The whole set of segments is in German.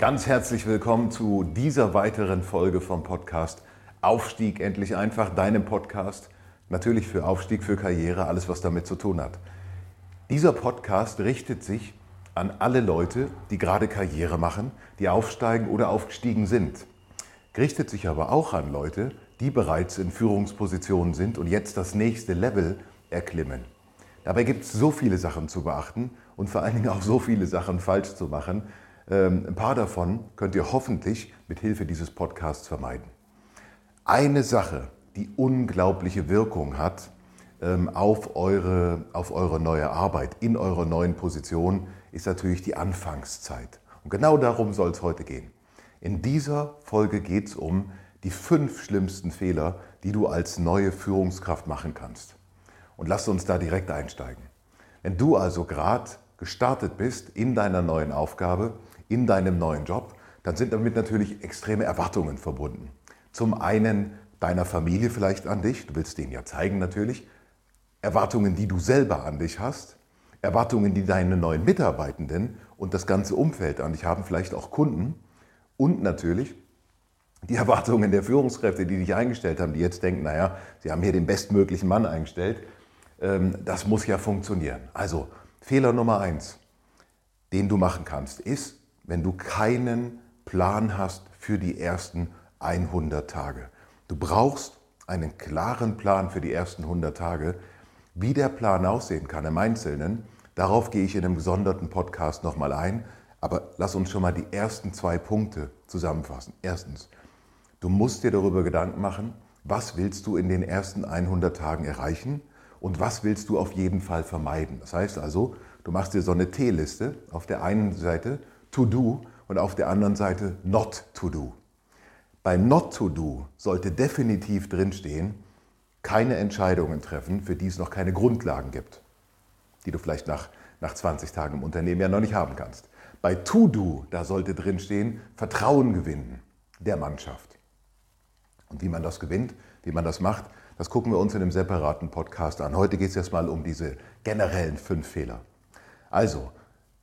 Ganz herzlich willkommen zu dieser weiteren Folge vom Podcast Aufstieg endlich einfach, deinem Podcast. Natürlich für Aufstieg, für Karriere, alles was damit zu tun hat. Dieser Podcast richtet sich an alle Leute, die gerade Karriere machen, die aufsteigen oder aufgestiegen sind. Richtet sich aber auch an Leute, die bereits in Führungspositionen sind und jetzt das nächste Level erklimmen. Dabei gibt es so viele Sachen zu beachten und vor allen Dingen auch so viele Sachen falsch zu machen, ein paar davon könnt ihr hoffentlich mit Hilfe dieses Podcasts vermeiden. Eine Sache, die unglaubliche Wirkung hat ähm, auf eure, auf eure neue Arbeit, in eurer neuen Position, ist natürlich die Anfangszeit. Und genau darum soll es heute gehen. In dieser Folge geht es um die fünf schlimmsten Fehler, die du als neue Führungskraft machen kannst. Und lass uns da direkt einsteigen. Wenn du also gerade gestartet bist in deiner neuen Aufgabe, in deinem neuen Job, dann sind damit natürlich extreme Erwartungen verbunden. Zum einen deiner Familie vielleicht an dich, du willst denen ja zeigen natürlich, Erwartungen, die du selber an dich hast, Erwartungen, die deine neuen Mitarbeitenden und das ganze Umfeld an dich haben, vielleicht auch Kunden und natürlich die Erwartungen der Führungskräfte, die dich eingestellt haben, die jetzt denken, naja, sie haben hier den bestmöglichen Mann eingestellt, ähm, das muss ja funktionieren. Also Fehler Nummer eins, den du machen kannst, ist, wenn du keinen Plan hast für die ersten 100 Tage. Du brauchst einen klaren Plan für die ersten 100 Tage. Wie der Plan aussehen kann im Einzelnen, darauf gehe ich in einem gesonderten Podcast nochmal ein. Aber lass uns schon mal die ersten zwei Punkte zusammenfassen. Erstens, du musst dir darüber Gedanken machen, was willst du in den ersten 100 Tagen erreichen und was willst du auf jeden Fall vermeiden. Das heißt also, du machst dir so eine T-Liste auf der einen Seite to do und auf der anderen Seite not to do. Bei not to do sollte definitiv drinstehen, keine Entscheidungen treffen, für die es noch keine Grundlagen gibt, die du vielleicht nach, nach 20 Tagen im Unternehmen ja noch nicht haben kannst. Bei to do, da sollte drinstehen, Vertrauen gewinnen der Mannschaft. Und wie man das gewinnt, wie man das macht, das gucken wir uns in einem separaten Podcast an. Heute geht es erstmal um diese generellen fünf Fehler. Also,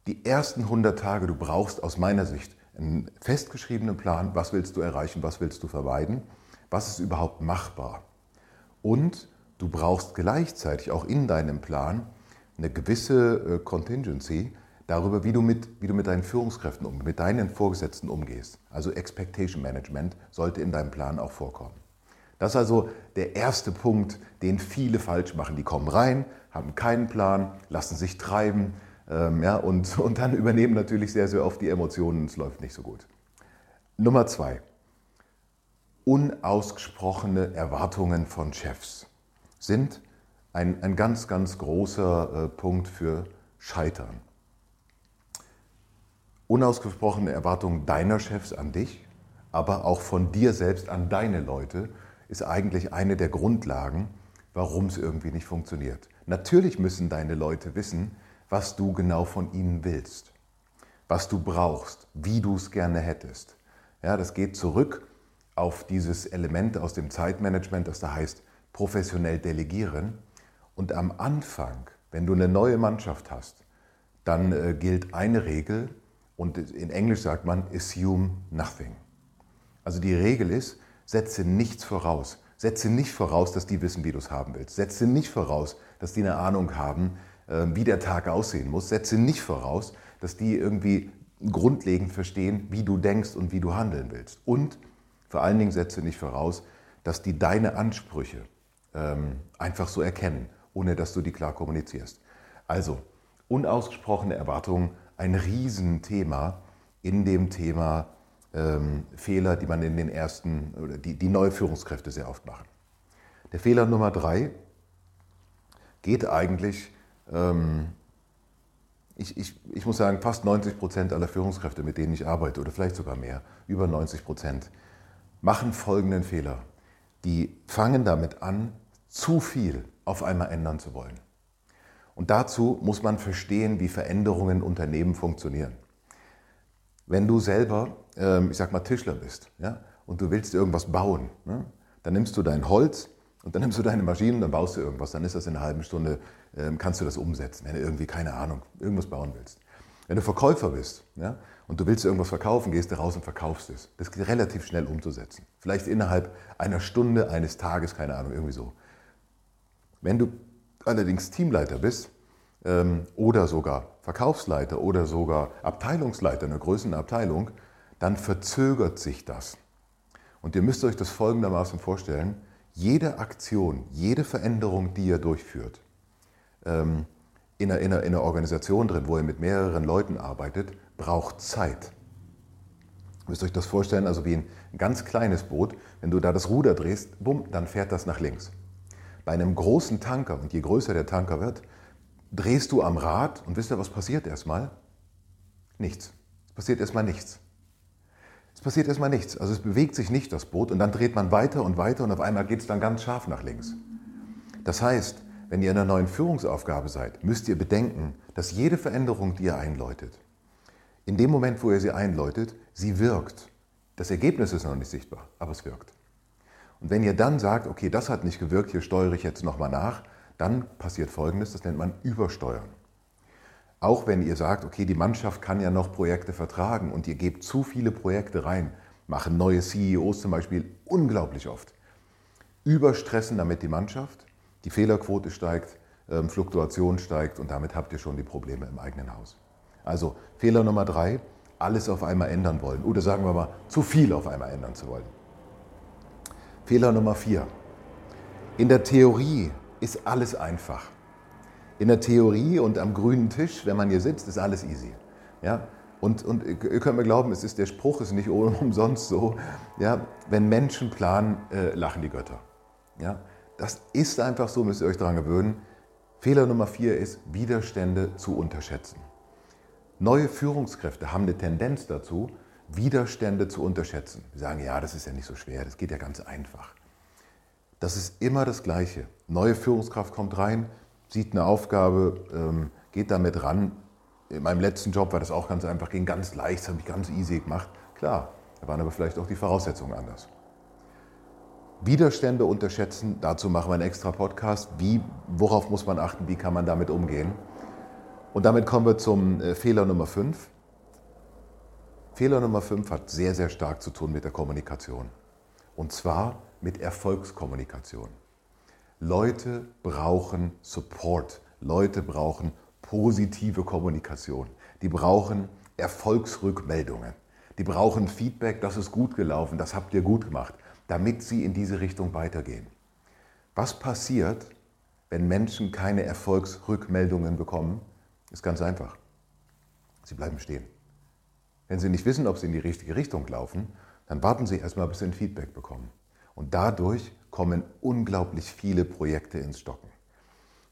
die ersten 100 Tage, du brauchst aus meiner Sicht einen festgeschriebenen Plan, was willst du erreichen, was willst du vermeiden, was ist überhaupt machbar. Und du brauchst gleichzeitig auch in deinem Plan eine gewisse äh, Contingency darüber, wie du, mit, wie du mit deinen Führungskräften um, mit deinen Vorgesetzten umgehst. Also Expectation Management sollte in deinem Plan auch vorkommen. Das ist also der erste Punkt, den viele falsch machen. Die kommen rein, haben keinen Plan, lassen sich treiben, ähm, ja, und, und dann übernehmen natürlich sehr, sehr oft die Emotionen, es läuft nicht so gut. Nummer zwei. Unausgesprochene Erwartungen von Chefs sind ein, ein ganz, ganz großer äh, Punkt für Scheitern. Unausgesprochene Erwartungen deiner Chefs an dich, aber auch von dir selbst an deine Leute, ist eigentlich eine der Grundlagen, warum es irgendwie nicht funktioniert. Natürlich müssen deine Leute wissen, was du genau von ihnen willst, was du brauchst, wie du es gerne hättest. Ja, das geht zurück auf dieses Element aus dem Zeitmanagement, das da heißt professionell delegieren. Und am Anfang, wenn du eine neue Mannschaft hast, dann äh, gilt eine Regel und in Englisch sagt man assume nothing. Also die Regel ist, setze nichts voraus. Setze nicht voraus, dass die wissen, wie du es haben willst. Setze nicht voraus, dass die eine Ahnung haben, ähm, wie der Tag aussehen muss. Setze nicht voraus, dass die irgendwie grundlegend verstehen, wie du denkst und wie du handeln willst. Und vor allen Dingen setze nicht voraus, dass die deine Ansprüche ähm, einfach so erkennen, ohne dass du die klar kommunizierst. Also, unausgesprochene Erwartungen, ein Riesenthema in dem Thema ähm, Fehler, die man in den ersten, oder die, die neue Führungskräfte sehr oft machen. Der Fehler Nummer drei geht eigentlich ähm, ich, ich, ich muss sagen, fast 90 Prozent aller Führungskräfte, mit denen ich arbeite, oder vielleicht sogar mehr, über 90 Prozent, machen folgenden Fehler. Die fangen damit an, zu viel auf einmal ändern zu wollen. Und dazu muss man verstehen, wie Veränderungen in Unternehmen funktionieren. Wenn du selber, ähm, ich sag mal, Tischler bist ja, und du willst irgendwas bauen, ne, dann nimmst du dein Holz und dann nimmst du deine Maschine und dann baust du irgendwas. Dann ist das in einer halben Stunde, ähm, kannst du das umsetzen, wenn du irgendwie, keine Ahnung, irgendwas bauen willst. Wenn du Verkäufer bist ja, und du willst irgendwas verkaufen, gehst du raus und verkaufst es. Das geht relativ schnell umzusetzen. Vielleicht innerhalb einer Stunde, eines Tages, keine Ahnung, irgendwie so. Wenn du allerdings Teamleiter bist ähm, oder sogar Verkaufsleiter oder sogar Abteilungsleiter einer größeren Abteilung, dann verzögert sich das. Und ihr müsst euch das folgendermaßen vorstellen, jede Aktion, jede Veränderung, die ihr durchführt, ähm, in, einer, in, einer, in einer Organisation drin, wo ihr mit mehreren Leuten arbeitet, braucht Zeit. Ihr müsst euch das vorstellen, also wie ein ganz kleines Boot, wenn du da das Ruder drehst, bumm, dann fährt das nach links. Bei einem großen Tanker, und je größer der Tanker wird, drehst du am Rad und wisst ihr, was passiert erstmal? Nichts. Es passiert erstmal nichts. Es passiert erstmal nichts. Also es bewegt sich nicht das Boot und dann dreht man weiter und weiter und auf einmal geht es dann ganz scharf nach links. Das heißt, wenn ihr in einer neuen Führungsaufgabe seid, müsst ihr bedenken, dass jede Veränderung, die ihr einläutet, in dem Moment, wo ihr sie einläutet, sie wirkt. Das Ergebnis ist noch nicht sichtbar, aber es wirkt. Und wenn ihr dann sagt, okay, das hat nicht gewirkt, hier steuere ich jetzt nochmal nach, dann passiert Folgendes, das nennt man Übersteuern. Auch wenn ihr sagt, okay, die Mannschaft kann ja noch Projekte vertragen und ihr gebt zu viele Projekte rein, machen neue CEOs zum Beispiel unglaublich oft. Überstressen damit die Mannschaft, die Fehlerquote steigt, ähm, Fluktuation steigt und damit habt ihr schon die Probleme im eigenen Haus. Also Fehler Nummer drei, alles auf einmal ändern wollen oder sagen wir mal, zu viel auf einmal ändern zu wollen. Fehler Nummer vier, in der Theorie ist alles einfach. In der Theorie und am grünen Tisch, wenn man hier sitzt, ist alles easy. Ja? Und, und ihr könnt mir glauben, es ist, der Spruch ist nicht umsonst so, ja? wenn Menschen planen, äh, lachen die Götter. Ja? Das ist einfach so, müsst ihr euch daran gewöhnen. Fehler Nummer vier ist, Widerstände zu unterschätzen. Neue Führungskräfte haben eine Tendenz dazu, Widerstände zu unterschätzen. Sie sagen, ja, das ist ja nicht so schwer, das geht ja ganz einfach. Das ist immer das Gleiche. Neue Führungskraft kommt rein, sieht eine Aufgabe, ähm, geht damit ran. In meinem letzten Job war das auch ganz einfach, ging ganz leicht, das habe ich ganz easy gemacht. Klar, da waren aber vielleicht auch die Voraussetzungen anders. Widerstände unterschätzen, dazu machen wir einen extra Podcast. Wie, worauf muss man achten, wie kann man damit umgehen? Und damit kommen wir zum äh, Fehler Nummer 5. Fehler Nummer 5 hat sehr, sehr stark zu tun mit der Kommunikation. Und zwar mit Erfolgskommunikation. Leute brauchen Support. Leute brauchen positive Kommunikation. Die brauchen Erfolgsrückmeldungen. Die brauchen Feedback, das ist gut gelaufen, das habt ihr gut gemacht, damit sie in diese Richtung weitergehen. Was passiert, wenn Menschen keine Erfolgsrückmeldungen bekommen? Ist ganz einfach. Sie bleiben stehen. Wenn sie nicht wissen, ob sie in die richtige Richtung laufen, dann warten sie erstmal, bis sie ein Feedback bekommen. Und dadurch kommen unglaublich viele Projekte ins Stocken.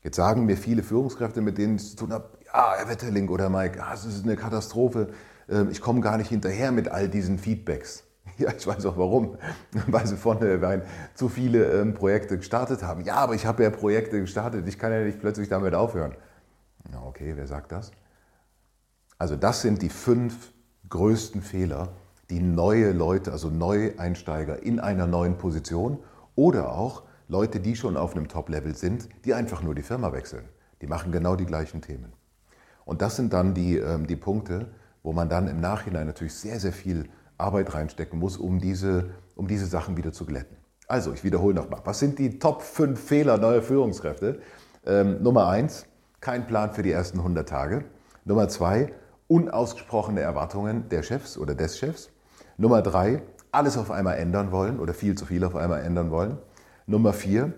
Jetzt sagen mir viele Führungskräfte, mit denen ich zu tun habe, ja, Herr Wetterling oder Mike, ah, es ist eine Katastrophe, ähm, ich komme gar nicht hinterher mit all diesen Feedbacks. Ja, ich weiß auch warum, weil sie vornherein zu viele ähm, Projekte gestartet haben. Ja, aber ich habe ja Projekte gestartet, ich kann ja nicht plötzlich damit aufhören. Ja, okay, wer sagt das? Also das sind die fünf größten Fehler, die neue Leute, also Neueinsteiger in einer neuen Position oder auch Leute, die schon auf einem Top-Level sind, die einfach nur die Firma wechseln. Die machen genau die gleichen Themen. Und das sind dann die, ähm, die Punkte, wo man dann im Nachhinein natürlich sehr, sehr viel Arbeit reinstecken muss, um diese, um diese Sachen wieder zu glätten. Also, ich wiederhole nochmal. Was sind die Top 5 Fehler neuer Führungskräfte? Ähm, Nummer 1, kein Plan für die ersten 100 Tage. Nummer 2, unausgesprochene Erwartungen der Chefs oder des Chefs. Nummer drei, alles auf einmal ändern wollen oder viel zu viel auf einmal ändern wollen. Nummer vier,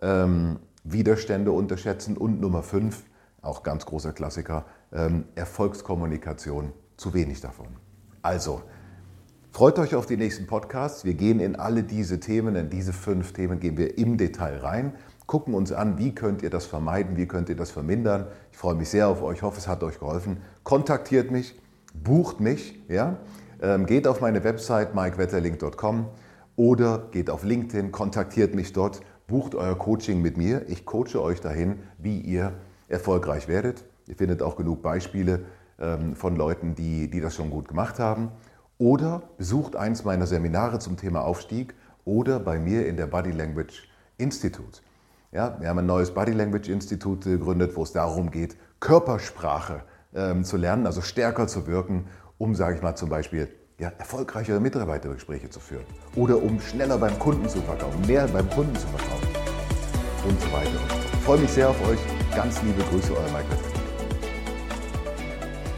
ähm, Widerstände unterschätzen. Und Nummer fünf, auch ganz großer Klassiker, ähm, Erfolgskommunikation, zu wenig davon. Also, freut euch auf die nächsten Podcasts. Wir gehen in alle diese Themen, in diese fünf Themen gehen wir im Detail rein. gucken uns an, wie könnt ihr das vermeiden, wie könnt ihr das vermindern. Ich freue mich sehr auf euch, hoffe, es hat euch geholfen. Kontaktiert mich, bucht mich, ja? Ähm, geht auf meine Website mikewetterlink.com oder geht auf LinkedIn, kontaktiert mich dort, bucht euer Coaching mit mir. Ich coache euch dahin, wie ihr erfolgreich werdet. Ihr findet auch genug Beispiele ähm, von Leuten, die, die das schon gut gemacht haben. Oder besucht eins meiner Seminare zum Thema Aufstieg oder bei mir in der Body Language Institute. Ja, wir haben ein neues Body Language Institut gegründet, wo es darum geht, Körpersprache ähm, zu lernen, also stärker zu wirken, um, sage ich mal, zum Beispiel ja, erfolgreichere Mitarbeitergespräche zu führen oder um schneller beim Kunden zu verkaufen, mehr beim Kunden zu verkaufen und so weiter. Ich freue mich sehr auf euch. Ganz liebe Grüße, euer Michael.